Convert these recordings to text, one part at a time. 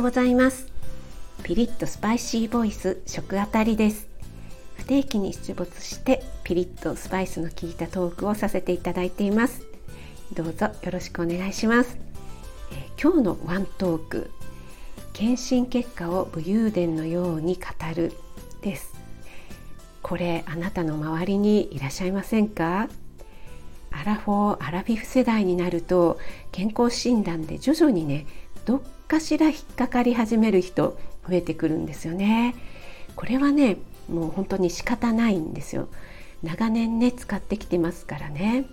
うございます。ピリッとスパイシーボイス食あたりです。不定期に出没してピリッとスパイスの効いたトークをさせていただいています。どうぞよろしくお願いします、えー、今日のワントーク検診結果を武勇伝のように語るです。これあなたの周りにいらっしゃいませんか？アラフォーアラフィフ世代になると健康診断で徐々にねどっかしら引っかかり始める人増えてくるんですよね。これはねもう本当に仕方ないんですよ。長年ね使ってきてますからね。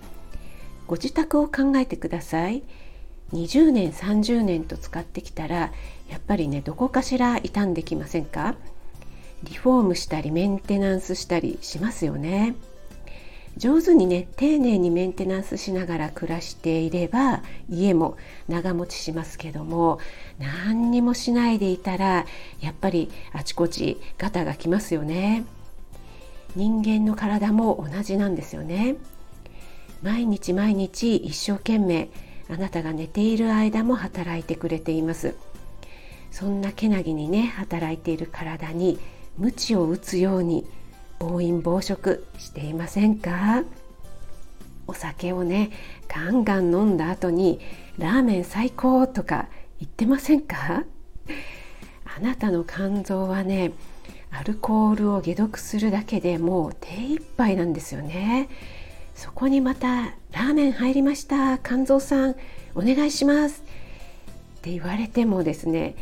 ご自宅を考えてください。20年30年と使ってきたらやっぱりねどこかしら傷んできませんか？リフォームしたりメンテナンスしたりしますよね。上手にね丁寧にメンテナンスしながら暮らしていれば家も長持ちしますけども何にもしないでいたらやっぱりあちこちガタがきますよね。人間の体も同じなんですよね。毎日毎日一生懸命あなたが寝ている間も働いてくれています。そんなけなぎにね働いている体に鞭を打つように暴飲暴食していませんか？お酒をねガンガン飲んだ後にラーメン最高とか言ってませんか？あなたの肝臓はねアルコールを解毒するだけでもう手一杯なんですよね。そこにまたラーメン入りました。肝臓さんお願いします。って言われてもですね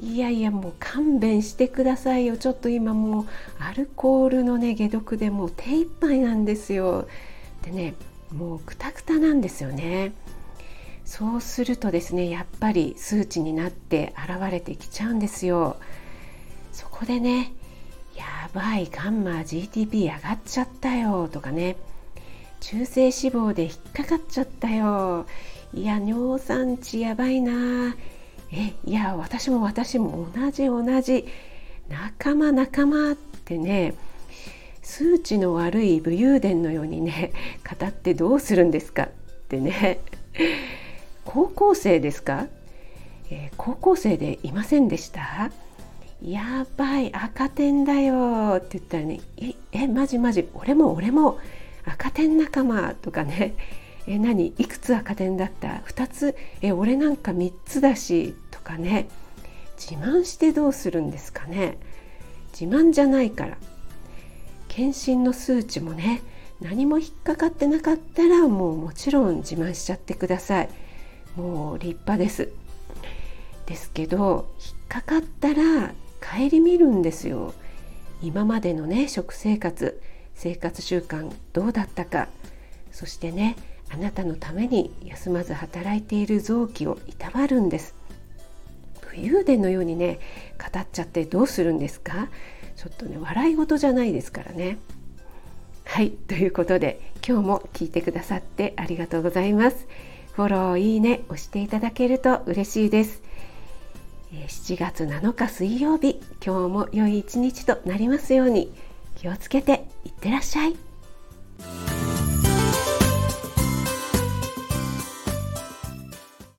いやいやもう勘弁してくださいよ。ちょっと今もうアルコールのね解毒でもう手一杯なんですよ。でねもうくたくたなんですよね。そうするとですねやっぱり数値になって現れてきちゃうんですよ。そこでねやばいガンマ GTP 上がっちゃったよ。とかね中性脂肪で引っかかっちゃったよ。いや尿酸値やばいな。えいや私も私も同じ同じ。仲間仲間ってね数値の悪い武勇伝のようにね 語ってどうするんですかってね。高校生ですか、えー、高校生でいませんでした？やばい赤点だよって言ったらねええマジマジ俺も俺も赤点仲間とかね。え何？いくつ赤点だった？2つ？え俺なんか3つだしかね。自慢してどうするんですかね。自慢じゃないから。検診の数値もね何も引っかかってなかったらもうもちろん自慢しちゃってください。もう立派です。ですけど引っかかったら顧みるんですよ。今までのね食生活生活習慣どうだったか。そしてねあなたのために休まず働いている臓器をいたわるんです。武勇伝のようにね語っちゃってどうするんですか？ちょっとね笑い事じゃないですからね。はいということで今日も聞いてくださってありがとうございます。フォローいいね押していただけると嬉しいです。7月7日水曜日今日も良い一日となりますように気をつけていってらっしゃい。